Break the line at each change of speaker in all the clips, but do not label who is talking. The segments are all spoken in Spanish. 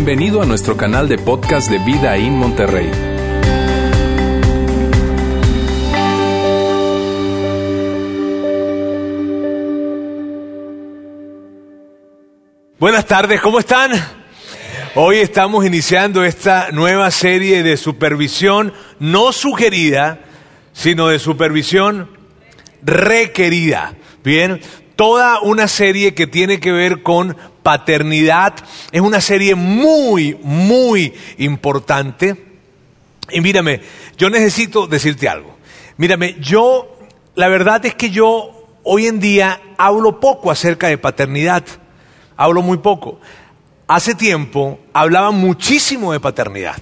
Bienvenido a nuestro canal de podcast de Vida en Monterrey.
Buenas tardes, ¿cómo están? Hoy estamos iniciando esta nueva serie de supervisión no sugerida, sino de supervisión requerida. Bien, toda una serie que tiene que ver con paternidad. Es una serie muy, muy importante. Y mírame, yo necesito decirte algo. Mírame, yo, la verdad es que yo hoy en día hablo poco acerca de paternidad hablo muy poco. Hace tiempo hablaba muchísimo de paternidad.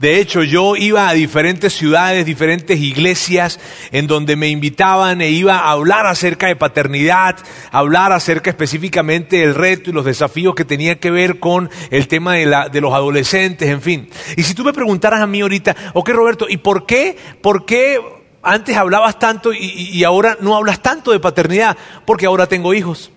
De hecho, yo iba a diferentes ciudades, diferentes iglesias, en donde me invitaban e iba a hablar acerca de paternidad, hablar acerca específicamente del reto y los desafíos que tenía que ver con el tema de, la, de los adolescentes, en fin. Y si tú me preguntaras a mí ahorita, ok Roberto, ¿y por qué, por qué antes hablabas tanto y, y ahora no hablas tanto de paternidad? Porque ahora tengo hijos.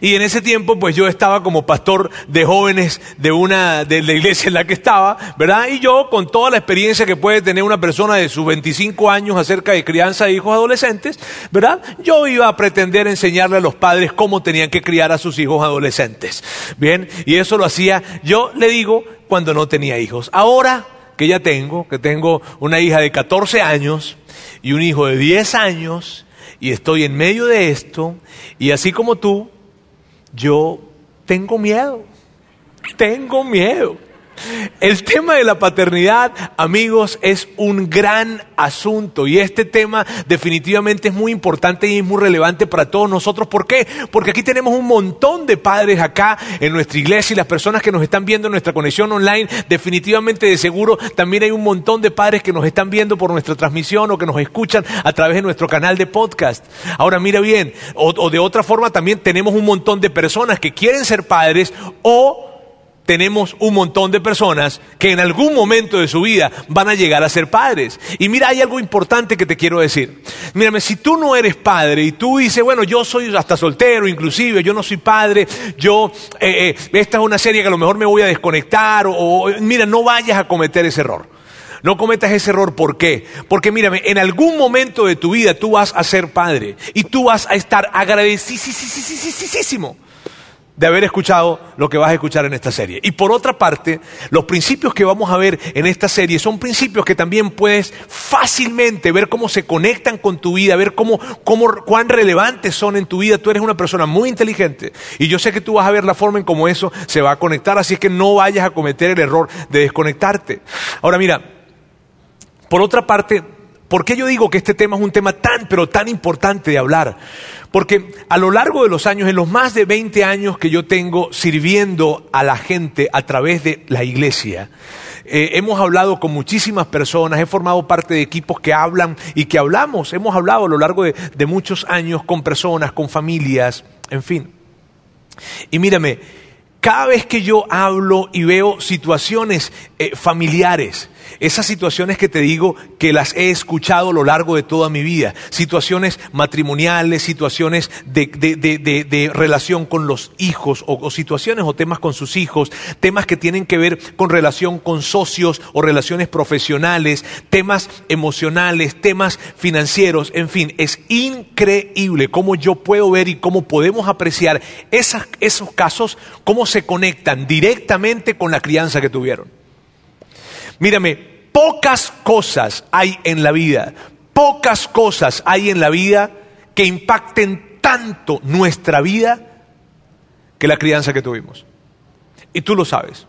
Y en ese tiempo, pues yo estaba como pastor de jóvenes de una, de la iglesia en la que estaba, ¿verdad? Y yo, con toda la experiencia que puede tener una persona de sus 25 años acerca de crianza de hijos adolescentes, ¿verdad? Yo iba a pretender enseñarle a los padres cómo tenían que criar a sus hijos adolescentes. Bien, y eso lo hacía, yo le digo, cuando no tenía hijos. Ahora que ya tengo, que tengo una hija de 14 años y un hijo de 10 años, y estoy en medio de esto, y así como tú, yo tengo miedo, tengo miedo. El tema de la paternidad, amigos, es un gran asunto y este tema definitivamente es muy importante y es muy relevante para todos nosotros. ¿Por qué? Porque aquí tenemos un montón de padres acá en nuestra iglesia y las personas que nos están viendo en nuestra conexión online, definitivamente de seguro también hay un montón de padres que nos están viendo por nuestra transmisión o que nos escuchan a través de nuestro canal de podcast. Ahora mira bien, o, de otra forma también tenemos un montón de personas que quieren ser padres o tenemos un montón de personas que en algún momento de su vida van a llegar a ser padres. Y mira, hay algo importante que te quiero decir. Mírame, si tú no eres padre y tú dices, bueno, yo soy hasta soltero, inclusive, yo no soy padre, yo, eh, eh, esta es una serie que a lo mejor me voy a desconectar, o, mira, no vayas a cometer ese error. No cometas ese error, ¿por qué? Porque mírame, en algún momento de tu vida tú vas a ser padre y tú vas a estar agradecidísimo de haber escuchado lo que vas a escuchar en esta serie. Y por otra parte, los principios que vamos a ver en esta serie son principios que también puedes fácilmente ver cómo se conectan con tu vida, ver cómo, cómo, cuán relevantes son en tu vida. Tú eres una persona muy inteligente y yo sé que tú vas a ver la forma en cómo eso se va a conectar, así que no vayas a cometer el error de desconectarte. Ahora mira, por otra parte, ¿Por qué yo digo que este tema es un tema tan, pero tan importante de hablar? Porque a lo largo de los años, en los más de 20 años que yo tengo sirviendo a la gente a través de la iglesia, eh, hemos hablado con muchísimas personas, he formado parte de equipos que hablan y que hablamos, hemos hablado a lo largo de, muchos años con personas, con familias, en fin. Y mírame, cada vez que yo hablo y veo situaciones eh, familiares, esas situaciones que te digo que las he escuchado a lo largo de toda mi vida, situaciones matrimoniales, situaciones de, relación con los hijos o, situaciones o temas con sus hijos, temas que tienen que ver con relación con socios o relaciones profesionales, temas emocionales, temas financieros, en fin, es increíble cómo yo puedo ver y cómo podemos apreciar esos casos, cómo se conectan directamente con la crianza que tuvieron. Mírame, pocas cosas hay en la vida, pocas cosas hay en la vida que impacten tanto nuestra vida que la crianza que tuvimos. Y tú lo sabes.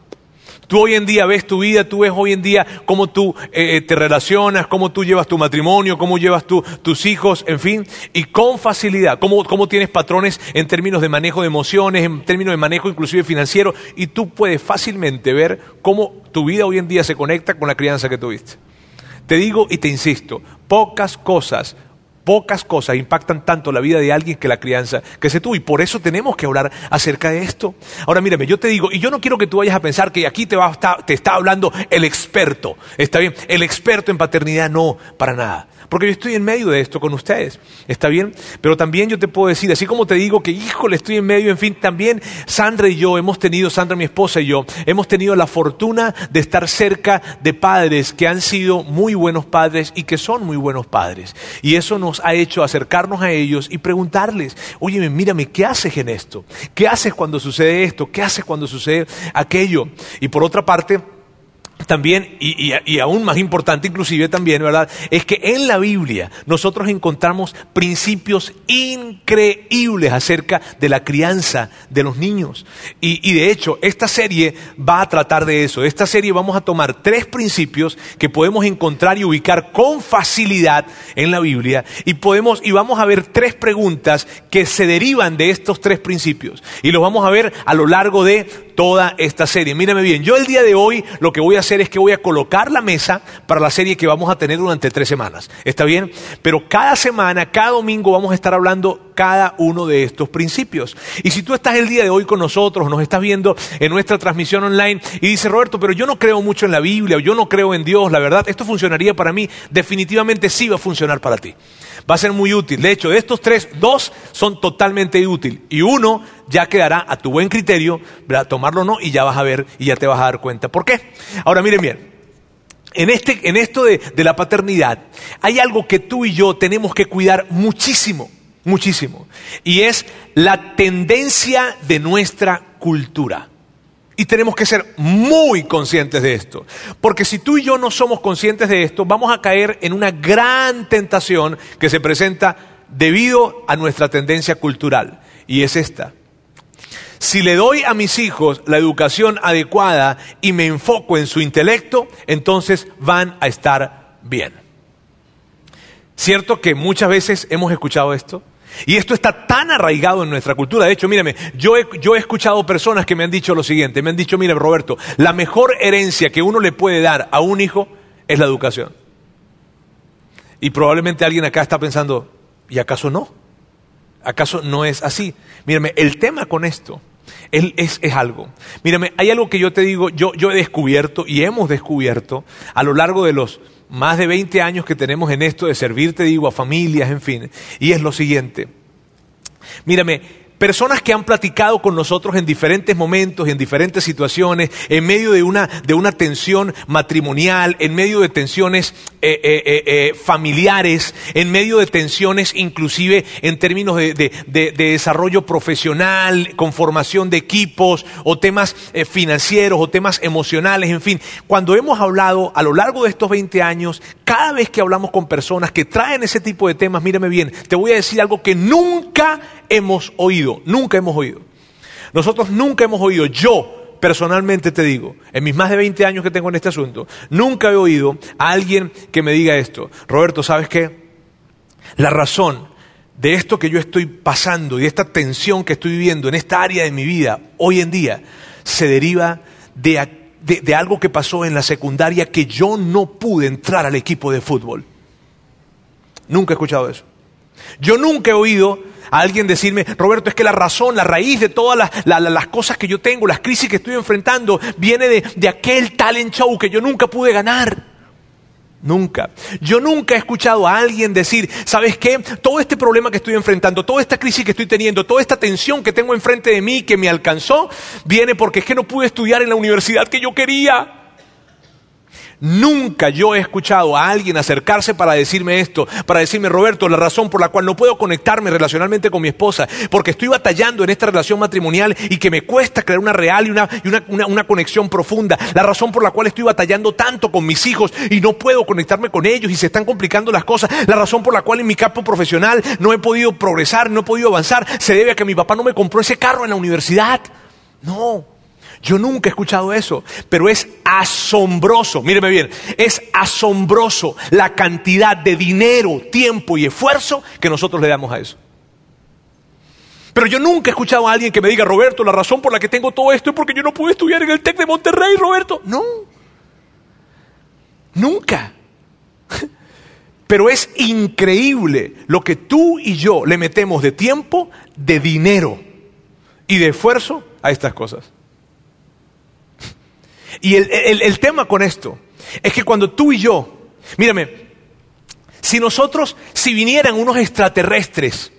Tú hoy en día ves tu vida, tú ves hoy en día cómo tú eh, eh, te relacionas, cómo tú llevas tu matrimonio, cómo llevas tus hijos, en fin, y con facilidad, cómo, cómo tienes patrones en términos de manejo de emociones, en términos de manejo inclusive financiero, y tú puedes fácilmente ver cómo tu vida hoy en día se conecta con la crianza que tuviste. Te digo y te insisto, pocas cosas Pocas cosas impactan tanto la vida de alguien que la crianza que se tuvo. Y por eso tenemos que hablar acerca de esto. Ahora mírame, yo te digo, y yo no quiero que tú vayas a pensar que aquí te, va a estar- te está hablando el experto. ¿Está bien? El experto en paternidad no, para nada. Porque yo estoy en medio de esto con ustedes. ¿Está bien? Pero también yo te puedo decir, así como te digo que, híjole, estoy en medio, en fin, también Sandra y yo hemos tenido, Sandra mi esposa y yo, hemos tenido la fortuna de estar cerca de padres que han sido muy buenos padres y que son muy buenos padres. Y eso nos ha hecho acercarnos a ellos y preguntarles, oye, mírame, ¿qué haces en esto? ¿Qué haces cuando sucede esto? ¿Qué haces cuando sucede aquello? Y por otra parte, también, y, aún más importante inclusive también, ¿verdad? Es que en la Biblia nosotros encontramos principios increíbles acerca de la crianza de los niños. Y, y de hecho, esta serie va a tratar de eso. Esta serie vamos a tomar tres principios que podemos encontrar y ubicar con facilidad en la Biblia y podemos, y vamos a ver tres preguntas que se derivan de estos tres principios. Y los vamos a ver a lo largo de toda esta serie. Mírame bien, yo el día de hoy lo que voy a hacer es que voy a colocar la mesa para la serie que vamos a tener durante tres semanas. ¿Está bien? Pero cada semana, cada domingo vamos a estar hablando cada uno de estos principios. Y si tú estás el día de hoy con nosotros, nos estás viendo en nuestra transmisión online y dices, Roberto, pero yo no creo mucho en la Biblia o yo no creo en Dios, la verdad, esto funcionaría para mí, definitivamente sí va a funcionar para ti. Va a ser muy útil. De hecho, de estos tres, dos son totalmente útiles. Y uno ya quedará a tu buen criterio, ¿verdad? tomarlo o no, y ya vas a ver y ya te vas a dar cuenta. ¿Por qué? Ahora miren bien. En, este, en esto de, de la paternidad, hay algo que tú y yo tenemos que cuidar muchísimo, muchísimo. Y es la tendencia de nuestra cultura. Y tenemos que ser muy conscientes de esto. Porque si tú y yo no somos conscientes de esto, vamos a caer en una gran tentación que se presenta debido a nuestra tendencia cultural. Y es esta. Si le doy a mis hijos la educación adecuada y me enfoco en su intelecto, entonces van a estar bien. ¿Cierto que muchas veces hemos escuchado esto? Y esto está tan arraigado en nuestra cultura. De hecho, mírame, yo he, escuchado personas que me han dicho lo siguiente. Me han dicho, mire Roberto, la mejor herencia que uno le puede dar a un hijo es la educación. Y probablemente alguien acá está pensando, ¿y acaso no? ¿Acaso no es así? Mírame, el tema con esto es, algo. Mírame, hay algo que yo te digo, yo he descubierto y hemos descubierto a lo largo de los más de 20 años que tenemos en esto de servir, te digo, a familias, en fin. Y es lo siguiente. Mírame, personas que han platicado con nosotros en diferentes momentos y en diferentes situaciones, en medio de una, de una tensión matrimonial, en medio de tensiones eh, eh, eh, eh, familiares, en medio de tensiones inclusive en términos de, de- de- de desarrollo profesional, con formación de equipos o temas eh, financieros o temas emocionales, en fin. Cuando hemos hablado a lo largo de estos 20 años, cada vez que hablamos con personas que traen ese tipo de temas, mírame bien, te voy a decir algo que nunca hemos oído, nunca hemos oído. Nosotros nunca hemos oído, yo personalmente te digo, en mis más de 20 años que tengo en este asunto, nunca he oído a alguien que me diga esto, Roberto, ¿sabes qué? La razón de esto que yo estoy pasando y esta tensión que estoy viviendo en esta área de mi vida hoy en día se deriva de, de- de algo que pasó en la secundaria que yo no pude entrar al equipo de fútbol. Nunca he escuchado eso. Yo nunca he oído a alguien decirme, Roberto, es que la razón, la raíz de todas las, la- la- las cosas que yo tengo, las crisis que estoy enfrentando, viene de, de aquel talent show que yo nunca pude ganar. Nunca. Yo nunca he escuchado a alguien decir, ¿sabes qué? Todo este problema que estoy enfrentando, toda esta crisis que estoy teniendo, toda esta tensión que tengo enfrente de mí que me alcanzó, viene porque es que no pude estudiar en la universidad que yo quería. Nunca yo he escuchado a alguien acercarse para decirme esto, para decirme, Roberto, la razón por la cual no puedo conectarme relacionalmente con mi esposa, porque estoy batallando en esta relación matrimonial y que me cuesta crear una real y una, y una, una- una conexión profunda, la razón por la cual estoy batallando tanto con mis hijos y no puedo conectarme con ellos y se están complicando las cosas, la razón por la cual en mi campo profesional no he podido progresar, no he podido avanzar, se debe a que mi papá no me compró ese carro en la universidad. No. Yo nunca he escuchado eso, pero es asombroso, míreme bien, es asombroso la cantidad de dinero, tiempo y esfuerzo que nosotros le damos a eso. Pero yo nunca he escuchado a alguien que me diga, Roberto, la razón por la que tengo todo esto es porque yo no pude estudiar en el TEC de Monterrey, Roberto. No. Nunca. Pero es increíble lo que tú y yo le metemos de tiempo, de dinero y de esfuerzo a estas cosas. Y el, tema con esto es que cuando tú y yo, mírame, si nosotros, si vinieran unos extraterrestres,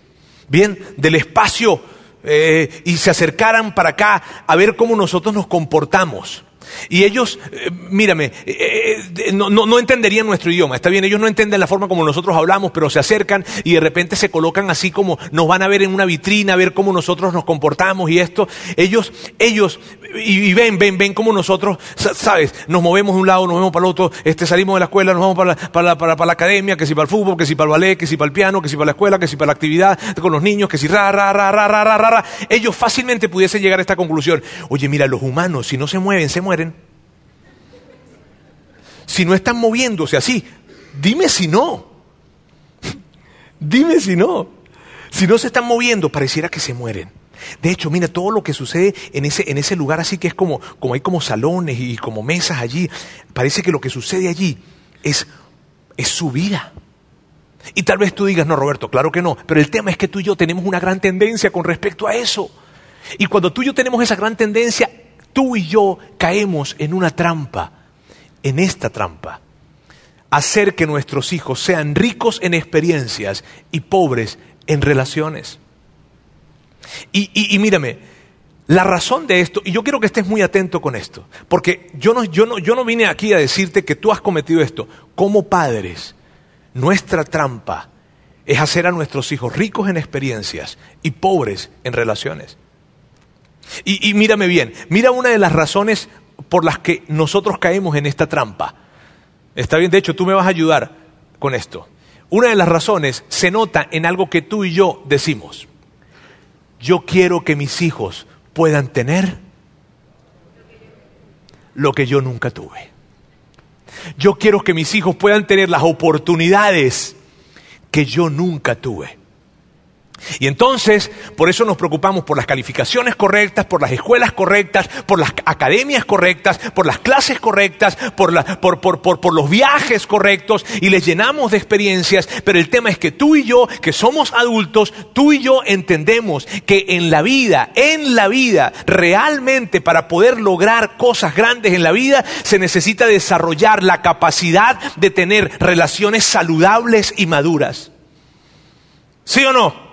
bien, del espacio, eh, y se acercaran para acá a ver cómo nosotros nos comportamos, y ellos, eh, mírame, eh, eh, no, no, entenderían nuestro idioma. Está bien, ellos no entienden la forma como nosotros hablamos, pero se acercan y de repente se colocan así como nos van a ver en una vitrina, a ver cómo nosotros nos comportamos y esto. Ellos, ellos, y, ven, ven, ven cómo nosotros, sabes, nos movemos de un lado, nos movemos para el otro, este, salimos de la escuela, nos vamos para la, para, la, para, la academia, que si para el fútbol, que si para el ballet, que si para el piano, que si para la escuela, que si para la actividad con los niños, que si ra, ra, ra, ra, ra, ra, ra. Ellos fácilmente pudiesen llegar a esta conclusión. Oye, mira, los humanos, si no se mueven, se mueren si no están moviéndose así? Dime si no. Dime si no. Si no se están moviendo, pareciera que se mueren. De hecho, mira, todo lo que sucede en ese, en ese lugar así que es como, como hay como salones y como mesas allí, parece que lo que sucede allí es, es su vida. Y tal vez tú digas, no, Roberto, claro que no, pero el tema es que tú y yo tenemos una gran tendencia con respecto a eso. Y cuando tú y yo tenemos esa gran tendencia, tú y yo caemos en una trampa en esta trampa. Hacer que nuestros hijos sean ricos en experiencias y pobres en relaciones. Y, mírame, la razón de esto, y yo quiero que estés muy atento con esto, porque yo no, yo, no, yo no vine aquí a decirte que tú has cometido esto. Como padres, nuestra trampa es hacer a nuestros hijos ricos en experiencias y pobres en relaciones. Y, mírame bien, mira una de las razones por las que nosotros caemos en esta trampa. Está bien, de hecho, tú me vas a ayudar con esto. Una de las razones se nota en algo que tú y yo decimos. Yo quiero que mis hijos puedan tener lo que yo nunca tuve. Yo quiero que mis hijos puedan tener las oportunidades que yo nunca tuve. Y entonces, por eso nos preocupamos por las calificaciones correctas, por las escuelas correctas, por las academias correctas, por las clases correctas, por, los viajes correctos y les llenamos de experiencias. Pero el tema es que tú y yo, que somos adultos, tú y yo entendemos que en la vida, en la vida, realmente para poder lograr cosas grandes en la vida, se necesita desarrollar la capacidad de tener relaciones saludables y maduras. ¿Sí o no?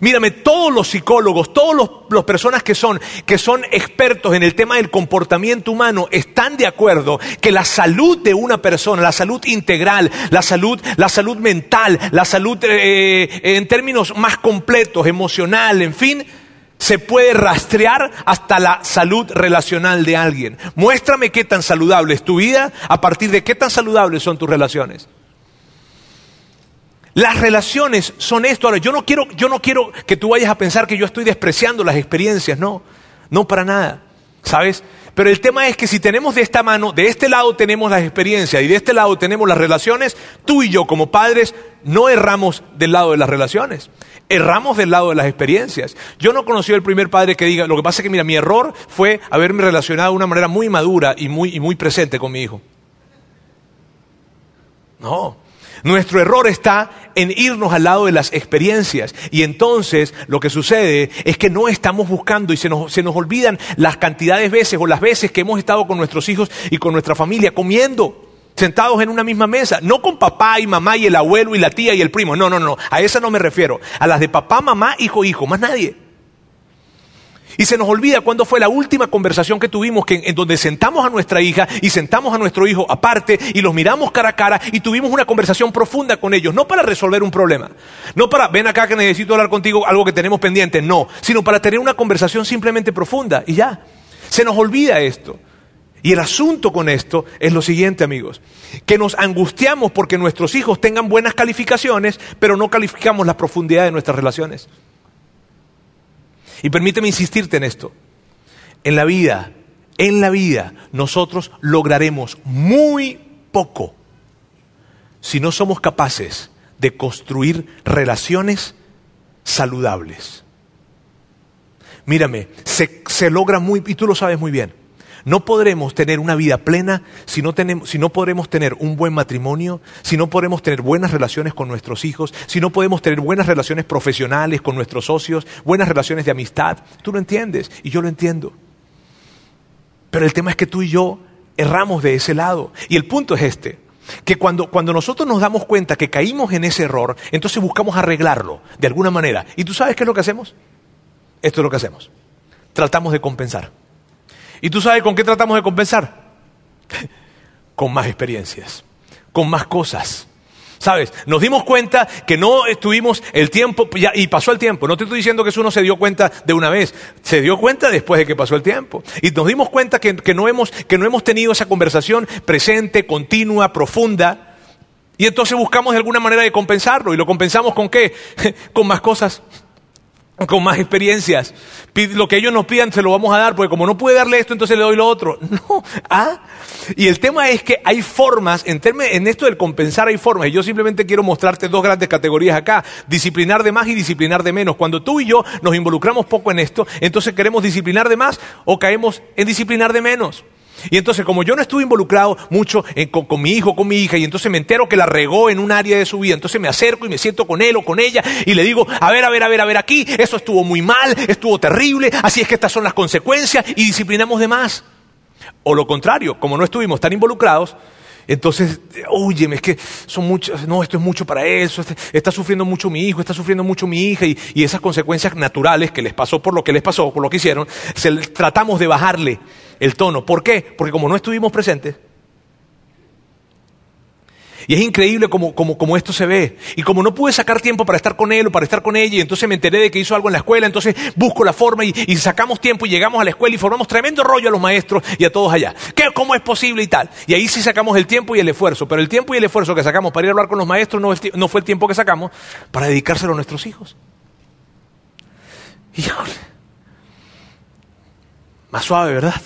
Mírame, todos los psicólogos, todas las personas que son, que son expertos en el tema del comportamiento humano están de acuerdo que la salud de una persona, la salud integral, la salud, la salud mental, la salud eh, en términos más completos, emocional, en fin, se puede rastrear hasta la salud relacional de alguien. Muéstrame qué tan saludable es tu vida a partir de qué tan saludables son tus relaciones. Las relaciones son esto. Ahora, yo no quiero, yo no quiero que tú vayas a pensar que yo estoy despreciando las experiencias, no, no para nada, ¿sabes? Pero el tema es que si tenemos de esta mano, de este lado tenemos las experiencias y de este lado tenemos las relaciones, tú y yo como padres no erramos del lado de las relaciones, erramos del lado de las experiencias. Yo no conocí el primer padre que diga, lo que pasa es que mira, mi error fue haberme relacionado de una manera muy madura y muy, y muy presente con mi hijo. No, nuestro error está en irnos al lado de las experiencias. Y entonces lo que sucede es que no estamos buscando y se nos, se nos olvidan las cantidades de veces o las veces que hemos estado con nuestros hijos y con nuestra familia comiendo sentados en una misma mesa, no con papá y mamá y el abuelo y la tía y el primo, no, no, no, a esa no me refiero, a las de papá, mamá, hijo, hijo, más nadie. Y se nos olvida cuándo fue la última conversación que tuvimos, que en, donde sentamos a nuestra hija y sentamos a nuestro hijo aparte y los miramos cara a cara y tuvimos una conversación profunda con ellos, no para resolver un problema, no para ven acá que necesito hablar contigo algo que tenemos pendiente, no, sino para tener una conversación simplemente profunda y ya. Se nos olvida esto. Y el asunto con esto es lo siguiente, amigos, que nos angustiamos porque nuestros hijos tengan buenas calificaciones, pero no calificamos la profundidad de nuestras relaciones. Y permíteme insistirte en esto. En la vida, en la vida, nosotros lograremos muy poco si no somos capaces de construir relaciones saludables. Mírame, se, logra muy, y tú lo sabes muy bien, No podremos tener una vida plena si no, tenemos, si no podremos tener un buen matrimonio, si no podremos tener buenas relaciones con nuestros hijos, si no podemos tener buenas relaciones profesionales con nuestros socios, buenas relaciones de amistad. Tú lo entiendes y yo lo entiendo. Pero el tema es que tú y yo erramos de ese lado. Y el punto es este, que cuando, cuando nosotros nos damos cuenta que caímos en ese error, entonces buscamos arreglarlo de alguna manera. ¿Y tú sabes qué es lo que hacemos? Esto es lo que hacemos. Tratamos de compensar. ¿Y tú sabes con qué tratamos de compensar? con más experiencias, con más cosas. ¿Sabes? Nos dimos cuenta que no estuvimos el tiempo y pasó el tiempo. No te estoy diciendo que eso no se dio cuenta de una vez. Se dio cuenta después de que pasó el tiempo. Y nos dimos cuenta que, no, hemos, que no hemos tenido esa conversación presente, continua, profunda. Y entonces buscamos de alguna manera de compensarlo. ¿Y lo compensamos con qué? con más cosas con más experiencias. Lo que ellos nos pidan se lo vamos a dar, porque como no puede darle esto, entonces le doy lo otro. No, ¿ah? Y el tema es que hay formas, en, en esto del compensar hay formas, y yo simplemente quiero mostrarte dos grandes categorías acá, disciplinar de más y disciplinar de menos. Cuando tú y yo nos involucramos poco en esto, entonces queremos disciplinar de más o caemos en disciplinar de menos. Y entonces, como yo no estuve involucrado mucho con, mi hijo, con mi hija, y entonces me entero que la regó en un área de su vida, entonces me acerco y me siento con él o con ella y le digo, a ver, a ver, a ver, a ver aquí, eso estuvo muy mal, estuvo terrible, así es que estas son las consecuencias y disciplinamos de más. O lo contrario, como no estuvimos tan involucrados, entonces, oye, es que son muchas, no, esto es mucho para eso, este, está sufriendo mucho mi hijo, está sufriendo mucho mi hija, y, esas consecuencias naturales que les pasó por lo que les pasó, por lo que hicieron, tratamos de bajarle el tono. ¿Por qué? Porque como no estuvimos presentes, y es increíble como, esto se ve. Y como no pude sacar tiempo para estar con él o para estar con ella, y entonces me enteré de que hizo algo en la escuela, entonces busco la forma y, sacamos tiempo y llegamos a la escuela y formamos tremendo rollo a los maestros y a todos allá. ¿Qué, ¿Cómo es posible y tal? Y ahí sí sacamos el tiempo y el esfuerzo. Pero el tiempo y el esfuerzo que sacamos para ir a hablar con los maestros no, no fue el tiempo que sacamos para dedicárselo a nuestros hijos. Híjole. Más suave, ¿verdad?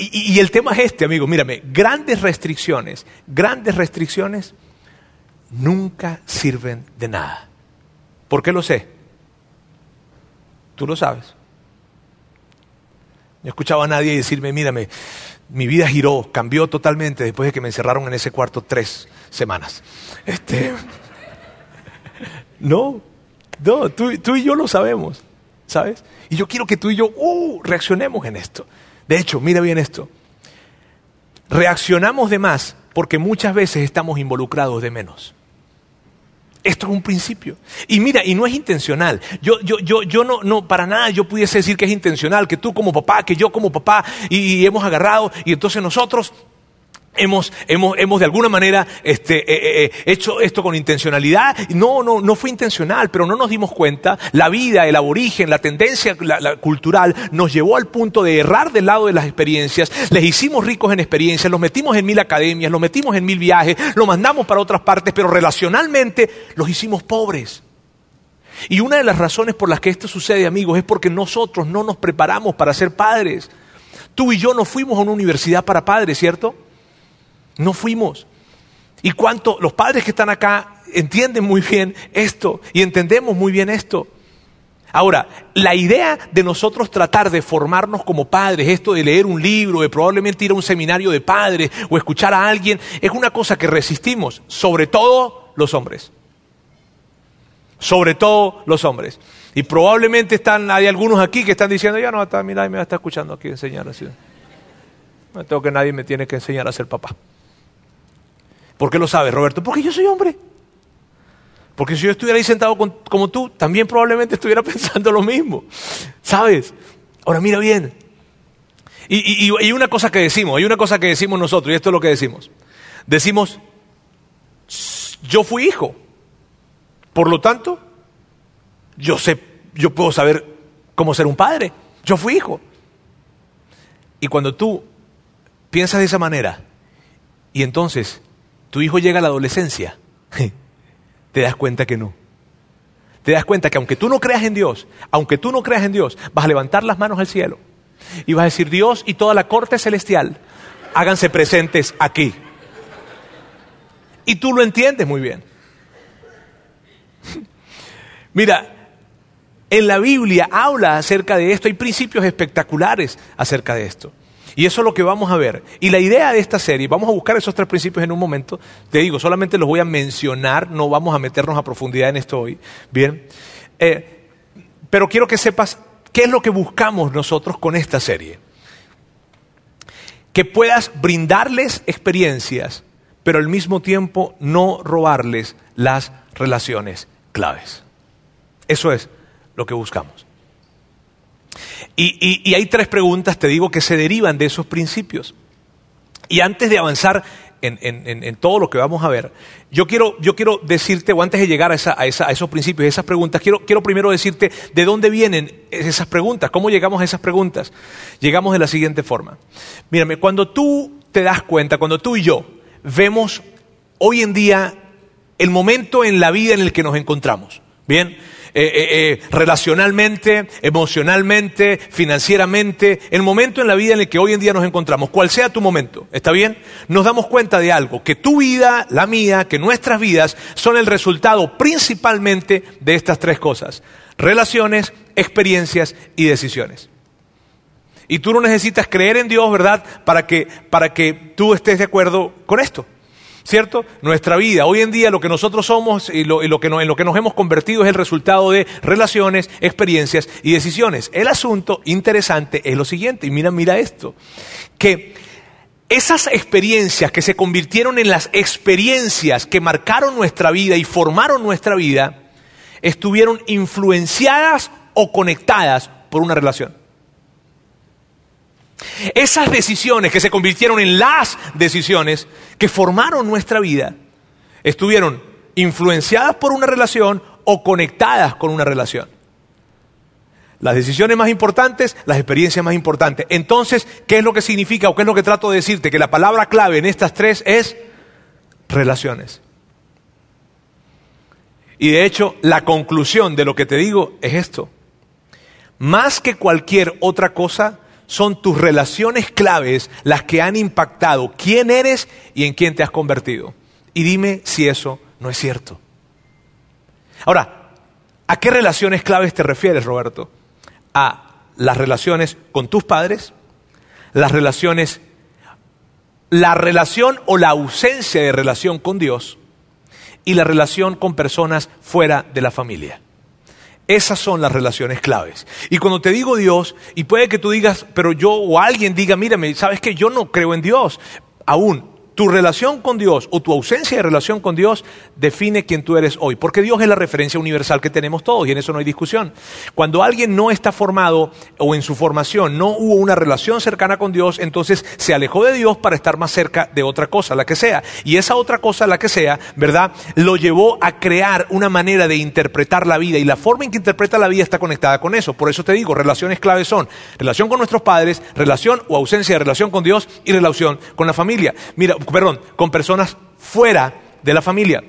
Y, el tema es este, amigo, mírame, grandes restricciones, grandes restricciones nunca sirven de nada. ¿Por qué lo sé? Tú lo sabes. No escuchaba a nadie decirme, mírame, mi vida giró, cambió totalmente después de que me encerraron en ese cuarto tres semanas. Este, no, no, tú, tú, y yo lo sabemos, ¿sabes? Y yo quiero que tú y yo uh, reaccionemos en esto. De hecho, mira bien esto. Reaccionamos de más porque muchas veces estamos involucrados de menos. Esto es un principio. Y mira, y no es intencional. Yo, yo, yo, yo no, no, para nada yo pudiese decir que es intencional, que tú como papá, que yo como papá, y hemos agarrado, y entonces nosotros hemos, hemos, hemos de alguna manera este, eh, eh, eh, hecho esto con intencionalidad. No, no, no fue intencional, pero no nos dimos cuenta. La vida, el aborigen, la tendencia cultural nos llevó al punto de errar del lado de las experiencias. Les hicimos ricos en experiencias, los metimos en mil academias, los metimos en mil viajes, los mandamos para otras partes, pero relacionalmente los hicimos pobres. Y una de las razones por las que esto sucede, amigos, es porque nosotros no nos preparamos para ser padres. Tú y yo no fuimos a una universidad para padres, ¿cierto? No fuimos. Y cuánto los padres que están acá entienden muy bien esto y entendemos muy bien esto. Ahora, la idea de nosotros tratar de formarnos como padres, esto de leer un libro, de probablemente ir a un seminario de padres o escuchar a alguien, es una cosa que resistimos, sobre todo los hombres. Sobre todo los hombres. Y probablemente están, hay algunos aquí que están diciendo, ya no, está, mira, me va a estar escuchando aquí enseñar así. No tengo que nadie me tiene que enseñar a ser papá. ¿Por qué lo sabes, Roberto? Porque yo soy hombre. Porque si yo estuviera ahí sentado como tú, también probablemente estuviera pensando lo mismo. ¿Sabes? Ahora mira bien. Y, hay una cosa que decimos, hay una cosa que decimos nosotros, y esto es lo que decimos. Decimos, yo fui hijo. Por lo tanto, yo sé, yo puedo saber cómo ser un padre. Yo fui hijo. Y cuando tú piensas de esa manera, y entonces tu hijo llega a la adolescencia, te das cuenta que no. Te das cuenta que aunque tú no creas en Dios, aunque tú no creas en Dios, vas a levantar las manos al cielo y vas a decir, Dios y toda la corte celestial, háganse presentes aquí. Y tú lo entiendes muy bien. Mira, En la Biblia habla acerca de esto, hay principios espectaculares acerca de esto. Y eso es lo que vamos a ver. Y la idea de esta serie, vamos a buscar esos tres principios en un momento. Te digo, solamente los voy a mencionar, no vamos a meternos a profundidad en esto hoy. Bien. Eh, pero quiero que sepas qué es lo que buscamos nosotros con esta serie. Que puedas brindarles experiencias, pero al mismo tiempo no robarles las relaciones claves. Eso es lo que buscamos. Y, hay tres preguntas, te digo, que se derivan de esos principios. Y antes de avanzar en, todo lo que vamos a ver, yo quiero, decirte, o antes de llegar a, a, esos principios, a esas preguntas, quiero, quiero primero decirte de dónde vienen esas preguntas, cómo llegamos a esas preguntas. Llegamos de la siguiente forma. Mírame, cuando tú te das cuenta, cuando tú y yo vemos hoy en día el momento en la vida en el que nos encontramos, ¿bien? Eh, eh, eh, relacionalmente, emocionalmente, financieramente, el momento en la vida en el que hoy en día nos encontramos, cual sea tu momento, ¿está bien? Nos damos cuenta de algo, que tu vida, la mía, que nuestras vidas son el resultado principalmente de estas tres cosas, relaciones, experiencias y decisiones. Y tú no necesitas creer en Dios, ¿verdad? Para que, para que tú estés de acuerdo con esto. ¿Cierto? Nuestra vida, hoy en día lo que nosotros somos y, lo, que en lo que nos hemos convertido es el resultado de relaciones, experiencias y decisiones. El asunto interesante es lo siguiente, y mira, mira esto, que esas experiencias que se convirtieron en las experiencias que marcaron nuestra vida y formaron nuestra vida, estuvieron influenciadas o conectadas por una relación. Esas decisiones que se convirtieron en las decisiones que formaron nuestra vida, estuvieron influenciadas por una relación o conectadas con una relación. Las decisiones más importantes, las experiencias más importantes. Entonces, ¿qué es lo que significa o qué es lo que trato de decirte? Que la palabra clave en estas tres es relaciones. Y de hecho, la conclusión de lo que te digo es esto. Más que cualquier otra cosa, son tus relaciones claves las que han impactado quién eres y en quién te has convertido. Y dime si eso no es cierto. Ahora, ¿a qué relaciones claves te refieres, Roberto? A las relaciones con tus padres, las relaciones, la relación o la ausencia de relación con Dios y la relación con personas fuera de la familia. Esas son las relaciones claves. Y cuando te digo Dios, y puede que tú digas, pero yo o alguien diga, mírame, sabes que yo no creo en Dios, aún tu relación con Dios o tu ausencia de relación con Dios define quién tú eres hoy, porque Dios es la referencia universal que tenemos todos y en eso no hay discusión. Cuando alguien no está formado o en su formación no hubo una relación cercana con Dios, entonces se alejó de Dios para estar más cerca de otra cosa, la que sea. Y esa otra cosa, la que sea, ¿verdad? Lo llevó a crear una manera de interpretar la vida y la forma en que interpreta la vida está conectada con eso. Por eso te digo, relaciones claves son relación con nuestros padres, relación o ausencia de relación con Dios y relación con la familia. Mira, perdón, con personas fuera de la familia.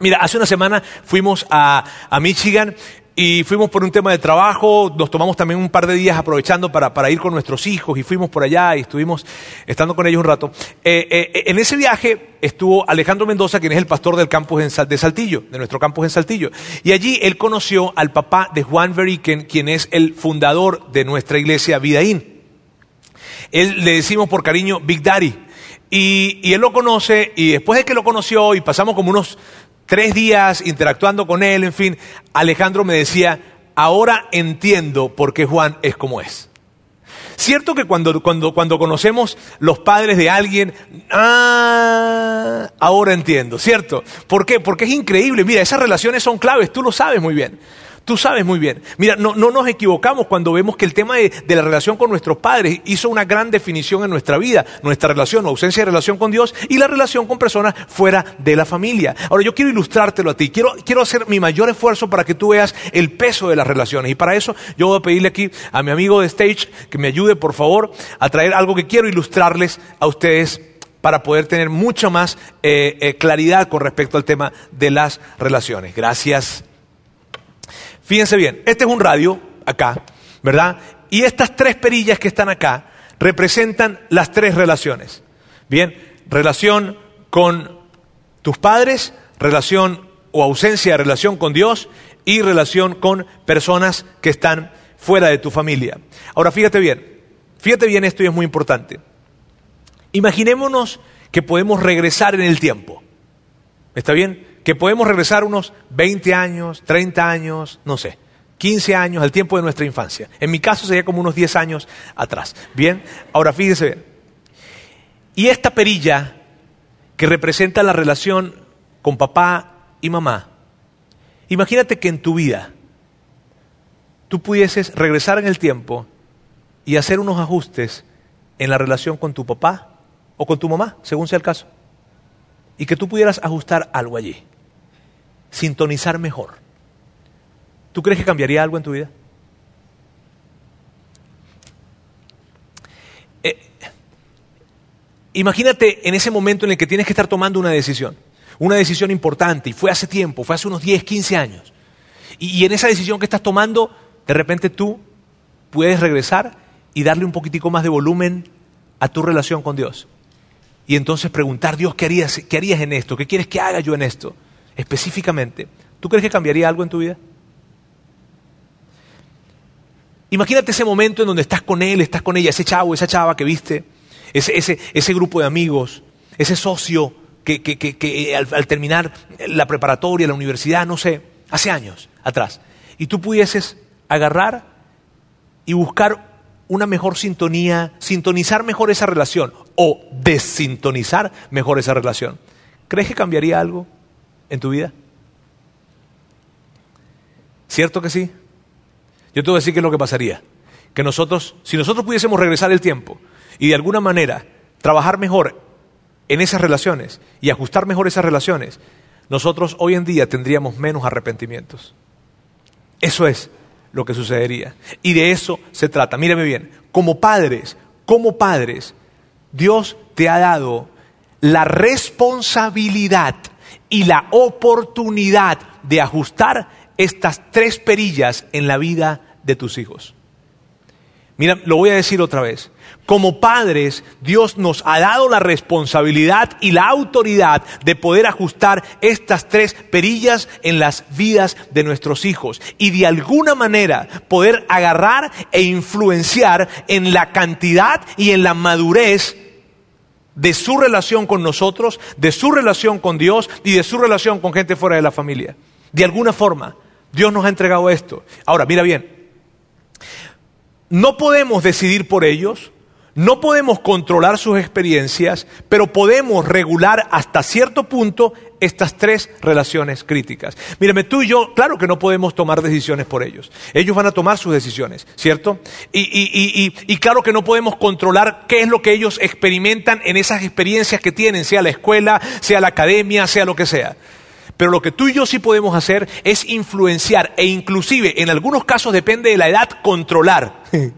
Mira, hace una semana fuimos a, Michigan y fuimos por un tema de trabajo, nos tomamos también un par de días aprovechando para, ir con nuestros hijos y fuimos por allá y estuvimos estando con ellos un rato. Eh, eh, en ese viaje estuvo Alejandro Mendoza, quien es el pastor del campus de Saltillo, de nuestro campus en Saltillo. Y allí él conoció al papá de Juan Veriken, quien es el fundador de nuestra iglesia Vidaín. Él le decimos por cariño Big Daddy. Y, él lo conoce y después de que lo conoció y pasamos como unos tres días interactuando con él, en fin, Alejandro me decía, ahora entiendo por qué Juan es como es. Cierto que cuando, cuando, cuando conocemos los padres de alguien, ah, ahora entiendo, ¿cierto? ¿Por qué? Porque es increíble. Mira, esas relaciones son claves, tú lo sabes muy bien. Tú sabes muy bien. Mira, no, nos equivocamos cuando vemos que el tema de, la relación con nuestros padres hizo una gran definición en nuestra vida, nuestra relación o ausencia de relación con Dios y la relación con personas fuera de la familia. Ahora yo quiero ilustrártelo a ti, quiero, quiero hacer mi mayor esfuerzo para que tú veas el peso de las relaciones y para eso yo voy a pedirle aquí a mi amigo de Stage que me ayude por favor a traer algo que quiero ilustrarles a ustedes para poder tener mucha más eh, eh, claridad con respecto al tema de las relaciones. Gracias. Fíjense bien, este es un radio acá, ¿verdad? Y estas tres perillas que están acá representan las tres relaciones. Bien, relación con tus padres, relación o ausencia de relación con Dios y relación con personas que están fuera de tu familia. Ahora fíjate bien, fíjate bien esto y es muy importante. Imaginémonos que podemos regresar en el tiempo. ¿Está bien? Que podemos regresar unos 20 años, 30 años, no sé, 15 años, al tiempo de nuestra infancia. En mi caso sería como unos 10 años atrás. Bien, ahora fíjese bien. Y esta perilla que representa la relación con papá y mamá, imagínate que en tu vida tú pudieses regresar en el tiempo y hacer unos ajustes en la relación con tu papá o con tu mamá, según sea el caso. Y que tú pudieras ajustar algo allí, sintonizar mejor. ¿Tú crees que cambiaría algo en tu vida? Eh, imagínate en ese momento en el que tienes que estar tomando una decisión, una decisión importante, y fue hace tiempo, fue hace unos 10, 15 años. y en esa decisión que estás tomando, de repente tú puedes regresar y darle un poquitico más de volumen a tu relación con Dios. Y entonces preguntar, Dios, ¿qué harías, ¿qué harías en esto? ¿Qué quieres que haga yo en esto? Específicamente. ¿Tú crees que cambiaría algo en tu vida? Imagínate ese momento en donde estás con él, estás con ella, ese chavo, esa chava que viste, ese, ese, ese grupo de amigos, ese socio que, que, que, al, al, terminar la preparatoria, la universidad, no sé, hace años atrás, y tú pudieses agarrar y buscar una mejor sintonía, sintonizar mejor esa relación o desintonizar mejor esa relación. ¿Crees que cambiaría algo en tu vida? ¿Cierto que sí? Yo te voy a decir qué es lo que pasaría. Que nosotros, si nosotros pudiésemos regresar el tiempo y de alguna manera trabajar mejor en esas relaciones y ajustar mejor esas relaciones, nosotros hoy en día tendríamos menos arrepentimientos. Eso es lo que sucedería. Y de eso se trata. Míreme bien, como padres, como padres, Dios te ha dado la responsabilidad y la oportunidad de ajustar estas tres perillas en la vida de tus hijos. Mira, lo voy a decir otra vez. Como padres, Dios nos ha dado la responsabilidad y la autoridad de poder ajustar estas tres perillas en las vidas de nuestros hijos y de alguna manera poder agarrar e influenciar en la cantidad y en la madurez de su relación con nosotros, de su relación con Dios y de su relación con gente fuera de la familia. De alguna forma, Dios nos ha entregado esto. Ahora, mira bien, no podemos decidir por ellos, no podemos controlar sus experiencias, pero podemos regular hasta cierto punto estas tres relaciones críticas. Mírame, tú y yo, claro que no podemos tomar decisiones por ellos. Ellos van a tomar sus decisiones, ¿cierto? Y, y, y, y, claro que no podemos controlar qué es lo que ellos experimentan en esas experiencias que tienen, sea la escuela, sea la academia, sea lo que sea. Pero lo que tú y yo sí podemos hacer es influenciar e inclusive en algunos casos depende de la edad controlar.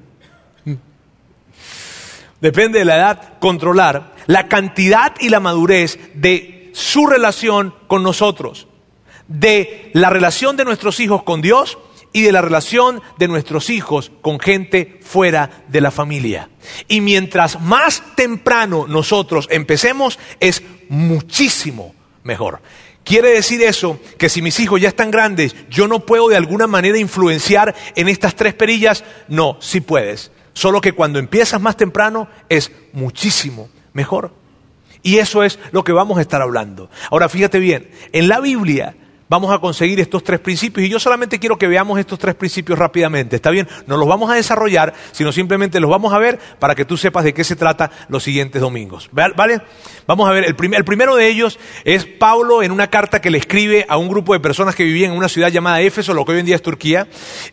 depende de la edad controlar la cantidad y la madurez de su relación con nosotros, de la relación de nuestros hijos con Dios y de la relación de nuestros hijos con gente fuera de la familia. Y mientras más temprano nosotros empecemos, es muchísimo mejor. ¿Quiere decir eso que si mis hijos ya están grandes, yo no puedo de alguna manera influenciar en estas tres perillas? No, sí puedes. Solo que cuando empiezas más temprano es muchísimo mejor. Y eso es lo que vamos a estar hablando. Ahora fíjate bien, en la Biblia vamos a conseguir estos tres principios y yo solamente quiero que veamos estos tres principios rápidamente. ¿Está bien? No los vamos a desarrollar, sino simplemente los vamos a ver para que tú sepas de qué se trata los siguientes domingos. ¿Vale? Vamos a ver, el, el primero de ellos es Pablo en una carta que le escribe a un grupo de personas que vivían en una ciudad llamada Éfeso, lo que hoy en día es Turquía,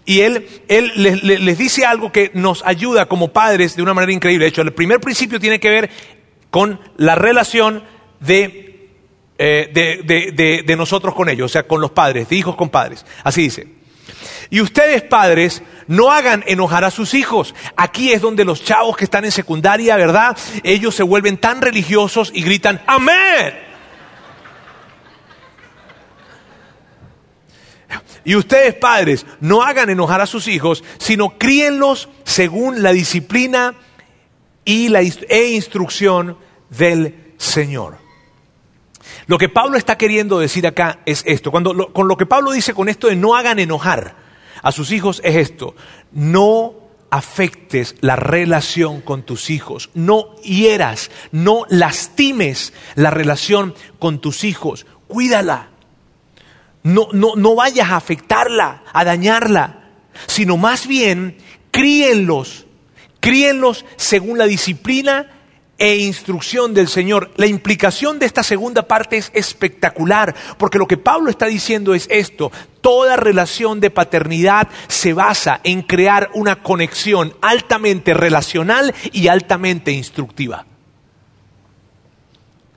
y él, él les, les dice algo que nos ayuda como padres de una manera increíble. De hecho, el primer principio tiene que ver con la relación de eh, de, de, de, nosotros con ellos, o sea, con los padres, de hijos con padres. Así dice. Y ustedes padres, no hagan enojar a sus hijos. Aquí es donde los chavos que están en secundaria, ¿verdad? Ellos se vuelven tan religiosos y gritan, amén. Y ustedes padres, no hagan enojar a sus hijos, sino críenlos según la disciplina y la, e instrucción del Señor. Lo que Pablo está queriendo decir acá es esto. Cuando con lo que Pablo dice con esto de no hagan enojar a sus hijos es esto. No afectes la relación con tus hijos. No hieras, no lastimes la relación con tus hijos. Cuídala. No, no, no vayas a afectarla, a dañarla, sino más bien críenlos, críenlos según la disciplina e instrucción del Señor. La implicación de esta segunda parte es espectacular, porque lo que Pablo está diciendo es esto, toda relación de paternidad se basa en crear una conexión altamente relacional y altamente instructiva.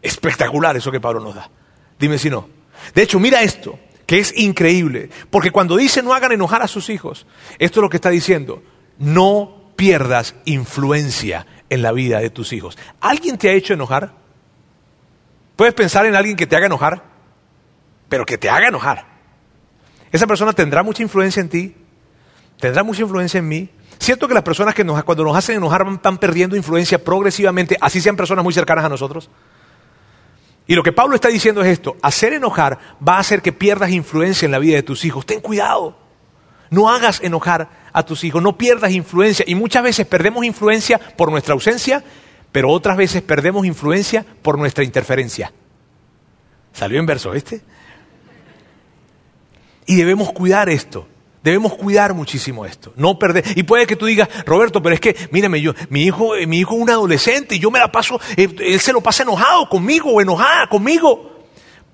Espectacular eso que Pablo nos da. Dime si no. De hecho, mira esto, que es increíble, porque cuando dice no hagan enojar a sus hijos, esto es lo que está diciendo, no pierdas influencia en la vida de tus hijos. ¿Alguien te ha hecho enojar? ¿Puedes pensar en alguien que te haga enojar? Pero que te haga enojar. Esa persona tendrá mucha influencia en ti, tendrá mucha influencia en mí. Cierto que las personas que nos, cuando nos hacen enojar van perdiendo influencia progresivamente, así sean personas muy cercanas a nosotros. Y lo que Pablo está diciendo es esto, hacer enojar va a hacer que pierdas influencia en la vida de tus hijos. Ten cuidado, no hagas enojar a tus hijos, no pierdas influencia. Y muchas veces perdemos influencia por nuestra ausencia, pero otras veces perdemos influencia por nuestra interferencia. ¿Salió en verso este? Y debemos cuidar esto. Debemos cuidar muchísimo esto, no perder. Y puede que tú digas, Roberto, pero es que, mírame, yo, mi hijo, eh, mi hijo es un adolescente y yo me la paso, eh, él se lo pasa enojado conmigo o enojada conmigo.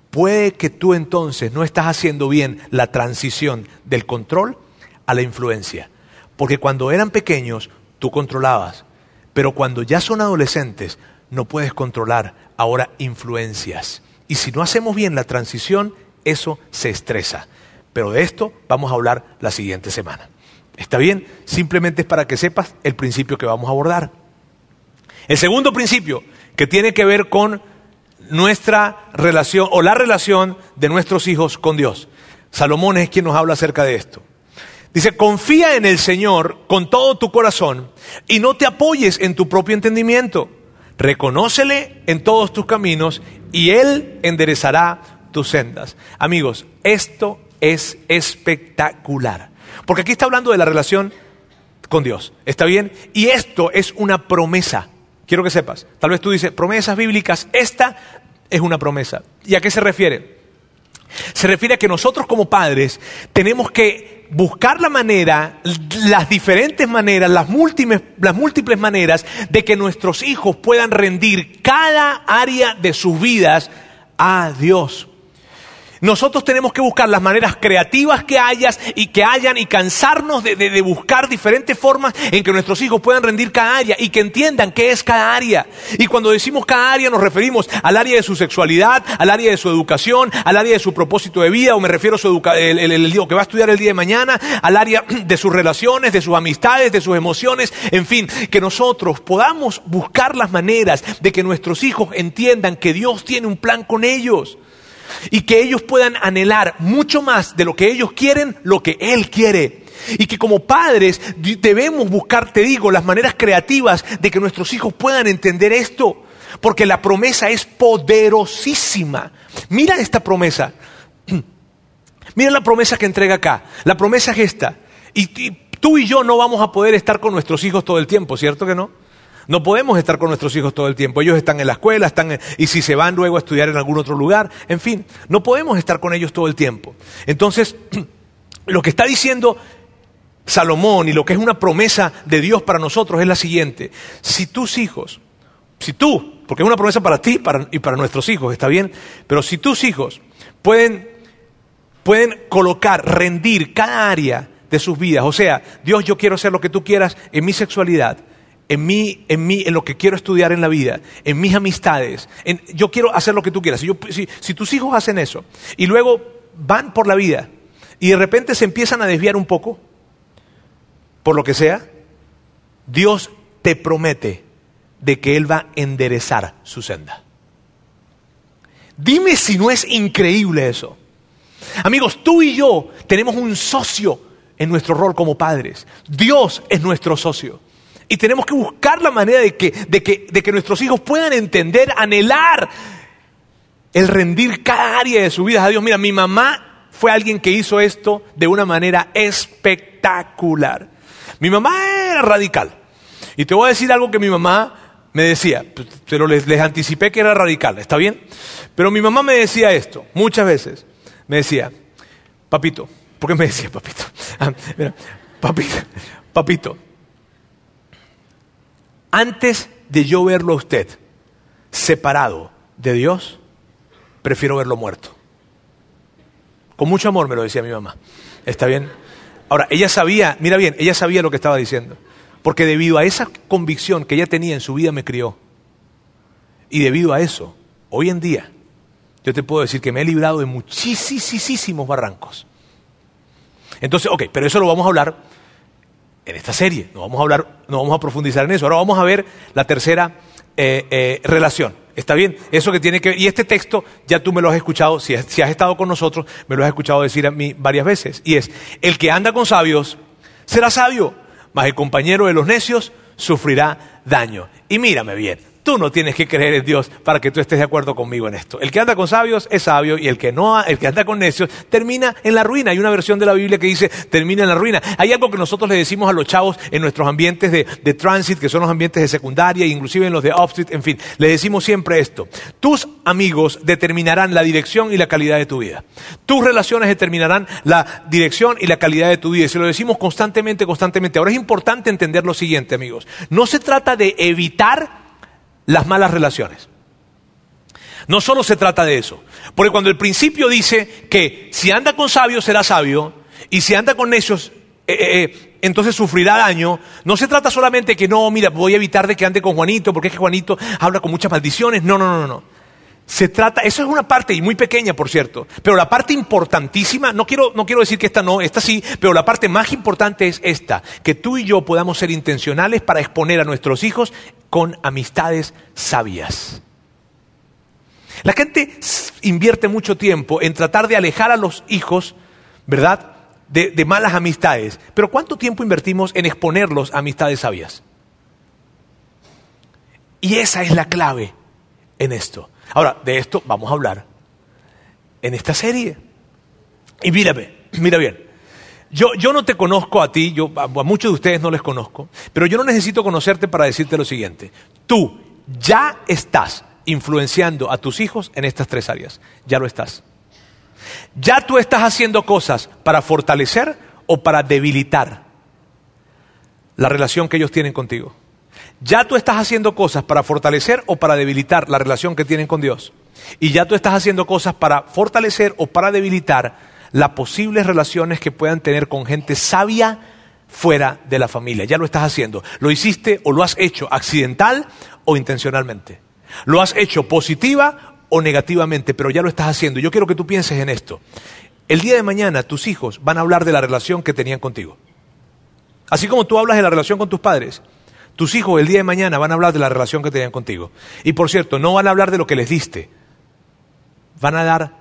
Puede que tú entonces no estás haciendo bien la transición del control a la influencia. Porque cuando eran pequeños, tú controlabas. Pero cuando ya son adolescentes, no puedes controlar ahora influencias. Y si no hacemos bien la transición, eso se estresa. Pero de esto vamos a hablar la siguiente semana. ¿Está bien? Simplemente es para que sepas el principio que vamos a abordar. El segundo principio, que tiene que ver con nuestra relación o la relación de nuestros hijos con Dios. Salomón es quien nos habla acerca de esto. Dice, confía en el Señor con todo tu corazón y no te apoyes en tu propio entendimiento. Reconócele en todos tus caminos y Él enderezará tus sendas. Amigos, esto es espectacular. Porque aquí está hablando de la relación con Dios. ¿Está bien? Y esto es una promesa. Quiero que sepas. Tal vez tú dices, promesas bíblicas. Esta es una promesa. ¿Y a qué se refiere? Se refiere a que nosotros como padres tenemos que buscar la manera, las diferentes maneras, las múltiples, las múltiples maneras de que nuestros hijos puedan rendir cada área de sus vidas a Dios. Nosotros tenemos que buscar las maneras creativas que hayas y que hayan y cansarnos de, buscar diferentes formas en que nuestros hijos puedan rendir cada área y que entiendan qué es cada área. Y cuando decimos cada área nos referimos al área de su sexualidad, al área de su educación, al área de su propósito de vida, o me refiero a su el, el, que va a estudiar el día de mañana, al área de sus relaciones, de sus amistades, de sus emociones, en fin, que nosotros podamos buscar las maneras de que nuestros hijos entiendan que Dios tiene un plan con ellos y que ellos puedan anhelar mucho más de lo que ellos quieren, lo que Él quiere. Y que como padres debemos buscar, te digo, las maneras creativas de que nuestros hijos puedan entender esto. Porque la promesa es poderosísima. Mira esta promesa. Mira la promesa que entrega acá. La promesa es esta. Y, y tú y yo no vamos a poder estar con nuestros hijos todo el tiempo, ¿cierto que no? No podemos estar con nuestros hijos todo el tiempo. Ellos están en la escuela, están y si se van luego a estudiar en algún otro lugar, en fin, no podemos estar con ellos todo el tiempo. Entonces, lo que está diciendo Salomón y lo que es una promesa de Dios para nosotros es la siguiente. Si tus hijos, si tú, porque es una promesa para ti y para nuestros hijos, ¿está bien? Pero si tus hijos pueden, pueden colocar, rendir cada área de sus vidas, o sea, Dios, yo quiero hacer lo que tú quieras en mi sexualidad, en mí, en mí, en lo que quiero estudiar en la vida, en mis amistades. Yo quiero hacer lo que tú quieras. Si tus hijos hacen eso y luego van por la vida y de repente se empiezan a desviar un poco, por lo que sea, Dios te promete de que Él va a enderezar su senda. Dime si no es increíble eso. Amigos, tú y yo tenemos un socio en nuestro rol como padres. Dios es nuestro socio. Y tenemos que buscar la manera de que, de que, de que nuestros hijos puedan entender, anhelar el rendir cada área de su vida a Dios. Mira, mi mamá fue alguien que hizo esto de una manera espectacular. Mi mamá era radical. Y te voy a decir algo que mi mamá me decía, pero les, les anticipé que era radical, ¿está bien? Pero mi mamá me decía esto, muchas veces. Me decía, papito, ¿por qué me decía papito? Ah, mira, papito, papito, antes de yo verlo a usted separado de Dios, prefiero verlo muerto. Con mucho amor me lo decía mi mamá. ¿Está bien? Ahora, ella sabía, mira bien, ella sabía lo que estaba diciendo. Porque debido a esa convicción que ella tenía en su vida me crió. Y debido a eso, hoy en día, yo te puedo decir que me he librado de muchísimos barrancos. Entonces, ok, pero eso lo vamos a hablar en esta serie. No vamos a hablar, no vamos a profundizar en eso. Ahora vamos a ver la tercera eh, eh, relación. ¿Está bien? Eso que tiene que Y este texto ya tú me lo has escuchado, si has, estado con nosotros, me lo has escuchado decir a mí varias veces. Y es, el que anda con sabios será sabio, mas el compañero de los necios sufrirá daño. Y mírame bien, Tú no tienes que creer en Dios para que tú estés de acuerdo conmigo en esto. El que anda con sabios es sabio y el que no, el que anda con necios termina en la ruina. Hay una versión de la Biblia que dice termina en la ruina. Hay algo que nosotros le decimos a los chavos en nuestros ambientes de, de transit, que son los ambientes de secundaria, inclusive en los de offset, en fin. Le decimos siempre esto. Tus amigos determinarán la dirección y la calidad de tu vida. Tus relaciones determinarán la dirección y la calidad de tu vida. Y se lo decimos constantemente, constantemente. Ahora es importante entender lo siguiente, amigos. No se trata de evitar las malas relaciones. No solo se trata de eso, porque cuando el principio dice que si anda con sabios será sabio y si anda con necios eh, eh, eh, entonces sufrirá daño, no se trata solamente que no, mira, voy a evitar de que ande con Juanito porque es que Juanito habla con muchas maldiciones, no, no, no, no. Se trata, eso es una parte y muy pequeña, por cierto, pero la parte importantísima, no quiero, no quiero decir que esta no, esta sí, pero la parte más importante es esta, que tú y yo podamos ser intencionales para exponer a nuestros hijos con amistades sabias. La gente invierte mucho tiempo en tratar de alejar a los hijos, ¿verdad?, de, de, malas amistades. Pero ¿cuánto tiempo invertimos en exponerlos a amistades sabias? Y esa es la clave en esto. Ahora, de esto vamos a hablar en esta serie. Y mírame, mira bien. Yo, no te conozco a ti, yo, a, muchos de ustedes no les conozco, pero yo no necesito conocerte para decirte lo siguiente. Tú ya estás influenciando a tus hijos en estas tres áreas. Ya lo estás. Ya tú estás haciendo cosas para fortalecer o para debilitar la relación que ellos tienen contigo. Ya tú estás haciendo cosas para fortalecer o para debilitar la relación que tienen con Dios. Y ya tú estás haciendo cosas para fortalecer o para debilitar las posibles relaciones que puedan tener con gente sabia fuera de la familia. Ya lo estás haciendo. Lo hiciste o lo has hecho accidental o intencionalmente. Lo has hecho positiva o negativamente, pero ya lo estás haciendo. Yo quiero que tú pienses en esto. El día de mañana tus hijos van a hablar de la relación que tenían contigo. Así como tú hablas de la relación con tus padres, tus hijos el día de mañana van a hablar de la relación que tenían contigo. Y por cierto, no van a hablar de lo que les diste. Van a dar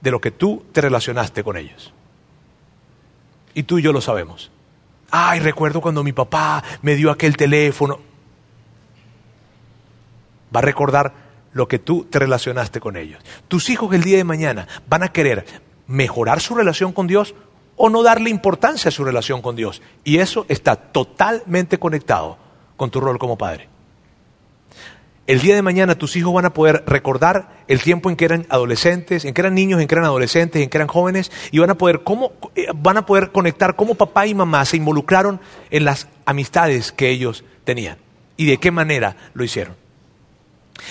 de lo que tú te relacionaste con ellos. Y tú y yo lo sabemos. Ay, recuerdo cuando mi papá me dio aquel teléfono. Va a recordar lo que tú te relacionaste con ellos. Tus hijos el día de mañana van a querer mejorar su relación con Dios o no darle importancia a su relación con Dios. Y eso está totalmente conectado con tu rol como padre. El día de mañana tus hijos van a poder recordar el tiempo en que eran adolescentes, en que eran niños, en que eran adolescentes, en que eran jóvenes, y van a poder, cómo, eh, van a poder conectar cómo papá y mamá se involucraron en las amistades que ellos tenían y de qué manera lo hicieron.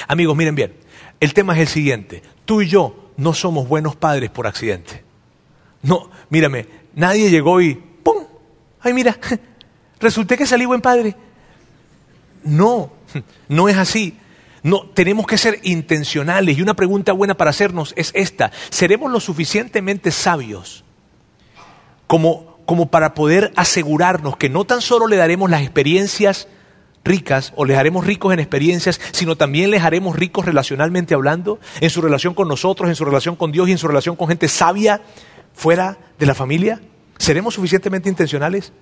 Amigos, miren bien, el tema es el siguiente. Tú y yo no somos buenos padres por accidente. No, mírame, nadie llegó y ¡pum! Ay, mira, resulté que salí buen padre. No, no es así. No, tenemos que ser intencionales y una pregunta buena para hacernos es esta. ¿Seremos lo suficientemente sabios como, como para poder asegurarnos que no tan solo le daremos las experiencias ricas o les haremos ricos en experiencias, sino también les haremos ricos relacionalmente hablando, en su relación con nosotros, en su relación con Dios y en su relación con gente sabia fuera de la familia? ¿Seremos suficientemente intencionales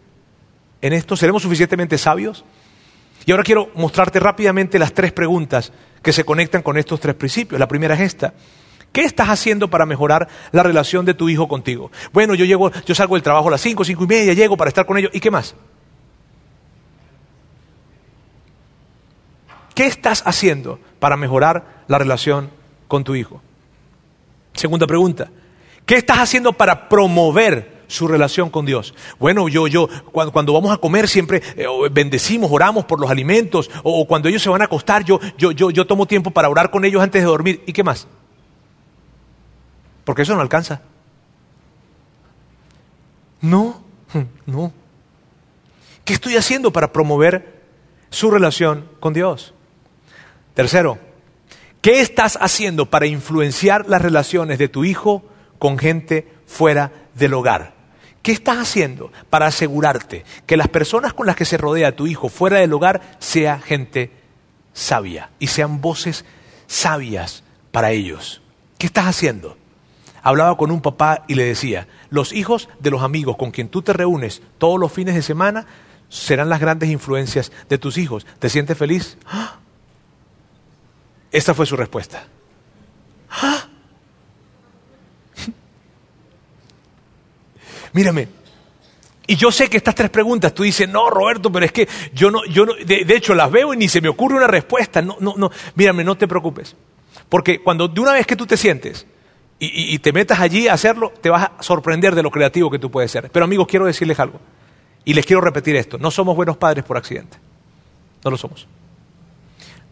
en esto? ¿Seremos suficientemente sabios? Y ahora quiero mostrarte rápidamente las tres preguntas que se conectan con estos tres principios. La primera es esta. ¿Qué estás haciendo para mejorar la relación de tu hijo contigo? Bueno, yo llego, yo salgo del trabajo a las 5, 5 y media, llego para estar con ellos. ¿Y qué más? ¿Qué estás haciendo para mejorar la relación con tu hijo? Segunda pregunta. ¿Qué estás haciendo para promover su relación con Dios. Bueno, yo, yo, cuando, vamos a comer siempre eh, bendecimos, oramos por los alimentos, o, cuando ellos se van a acostar, yo, yo, yo, yo tomo tiempo para orar con ellos antes de dormir. ¿Y qué más? Porque eso no alcanza. No, no. ¿Qué estoy haciendo para promover su relación con Dios? Tercero, ¿qué estás haciendo para influenciar las relaciones de tu hijo con gente fuera del hogar? ¿Qué estás haciendo para asegurarte que las personas con las que se rodea tu hijo fuera del hogar sea gente sabia y sean voces sabias para ellos? ¿Qué estás haciendo? Hablaba con un papá y le decía, los hijos de los amigos con quien tú te reúnes todos los fines de semana serán las grandes influencias de tus hijos. ¿Te sientes feliz? ¡Ah! Esta fue su respuesta. ¡Ah! Mírame. Y yo sé que estas tres preguntas, tú dices, no, Roberto, pero es que yo no, yo no, de, hecho las veo y ni se me ocurre una respuesta. No, no, no. Mírame, no te preocupes. Porque cuando de una vez que tú te sientes y, y te metas allí a hacerlo, te vas a sorprender de lo creativo que tú puedes ser. Pero amigos, quiero decirles algo. Y les quiero repetir esto. No somos buenos padres por accidente. No lo somos.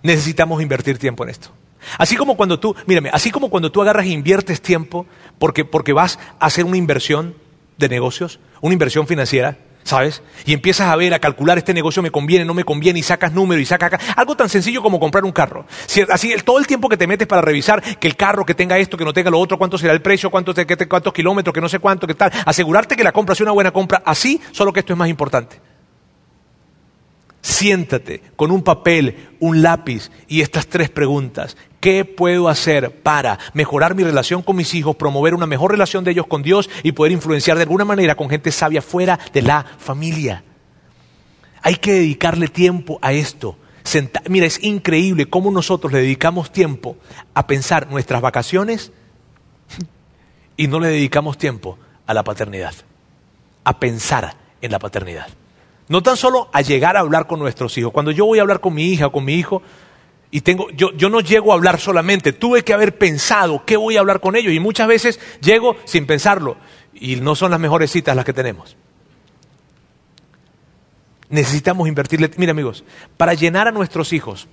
Necesitamos invertir tiempo en esto. Así como cuando tú, mírame, así como cuando tú agarras e inviertes tiempo porque, porque vas a hacer una inversión, de negocios, una inversión financiera, ¿sabes? Y empiezas a ver, a calcular, este negocio me conviene, no me conviene, y sacas número y sacas acá. Algo tan sencillo como comprar un carro. así, todo el tiempo que te metes para revisar que el carro, que tenga esto, que no tenga lo otro, cuánto será el precio, cuántos, cuántos kilómetros, que no sé cuánto, que tal. Asegurarte que la compra sea una buena compra. Así, solo que esto es más importante. Siéntate con un papel, un lápiz y estas tres preguntas. ¿Qué puedo hacer para mejorar mi relación con mis hijos, promover una mejor relación de ellos con Dios y poder influenciar de alguna manera con gente sabia fuera de la familia? Hay que dedicarle tiempo a esto. Mira, es increíble cómo nosotros le dedicamos tiempo a pensar nuestras vacaciones y no le dedicamos tiempo a la paternidad, a pensar en la paternidad. No tan solo a llegar a hablar con nuestros hijos. Cuando yo voy a hablar con mi hija con mi hijo, y tengo, yo, yo no llego a hablar solamente, tuve que haber pensado qué voy a hablar con ellos. Y muchas veces llego sin pensarlo. Y no son las mejores citas las que tenemos. Necesitamos invertirle. Mira, amigos, para llenar a nuestros hijos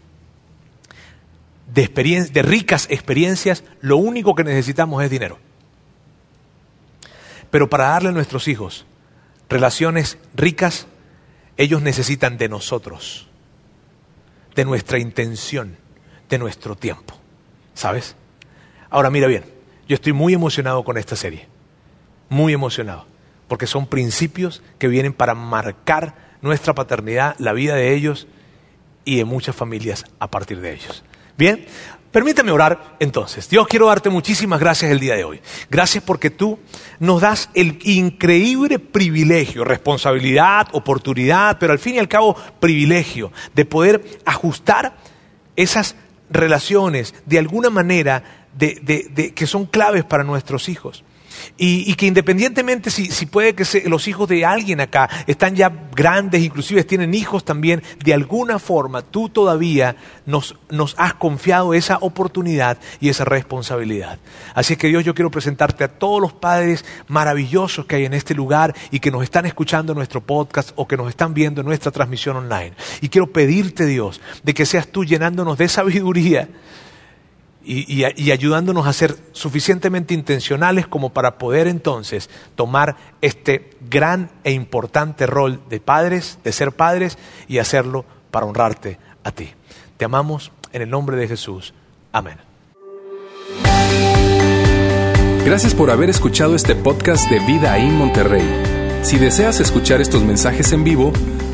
de, de ricas experiencias, lo único que necesitamos es dinero. Pero para darle a nuestros hijos relaciones ricas, ellos necesitan de nosotros, de nuestra intención, de nuestro tiempo. ¿Sabes? Ahora mira bien, yo estoy muy emocionado con esta serie, muy emocionado, porque son principios que vienen para marcar nuestra paternidad, la vida de ellos y de muchas familias a partir de ellos. Bien, Permíteme orar entonces. Dios, quiero darte muchísimas gracias el día de hoy. Gracias porque tú nos das el increíble privilegio, responsabilidad, oportunidad, pero al fin y al cabo privilegio de poder ajustar esas relaciones de alguna manera de, que son claves para nuestros hijos. Y, que independientemente si, si puede que los hijos de alguien acá están ya grandes, inclusive tienen hijos también, de alguna forma tú todavía nos, nos has confiado esa oportunidad y esa responsabilidad. Así es que Dios, yo quiero presentarte a todos los padres maravillosos que hay en este lugar y que nos están escuchando en nuestro podcast o que nos están viendo en nuestra transmisión online. Y quiero pedirte, Dios, de que seas tú llenándonos de sabiduría y, ayudándonos a ser suficientemente intencionales como para poder entonces tomar este gran e importante rol de padres, de ser padres y hacerlo para honrarte a ti. Te amamos en el nombre de Jesús. Amén.
Gracias por haber escuchado este podcast de Vida en Monterrey. Si deseas escuchar estos mensajes en vivo,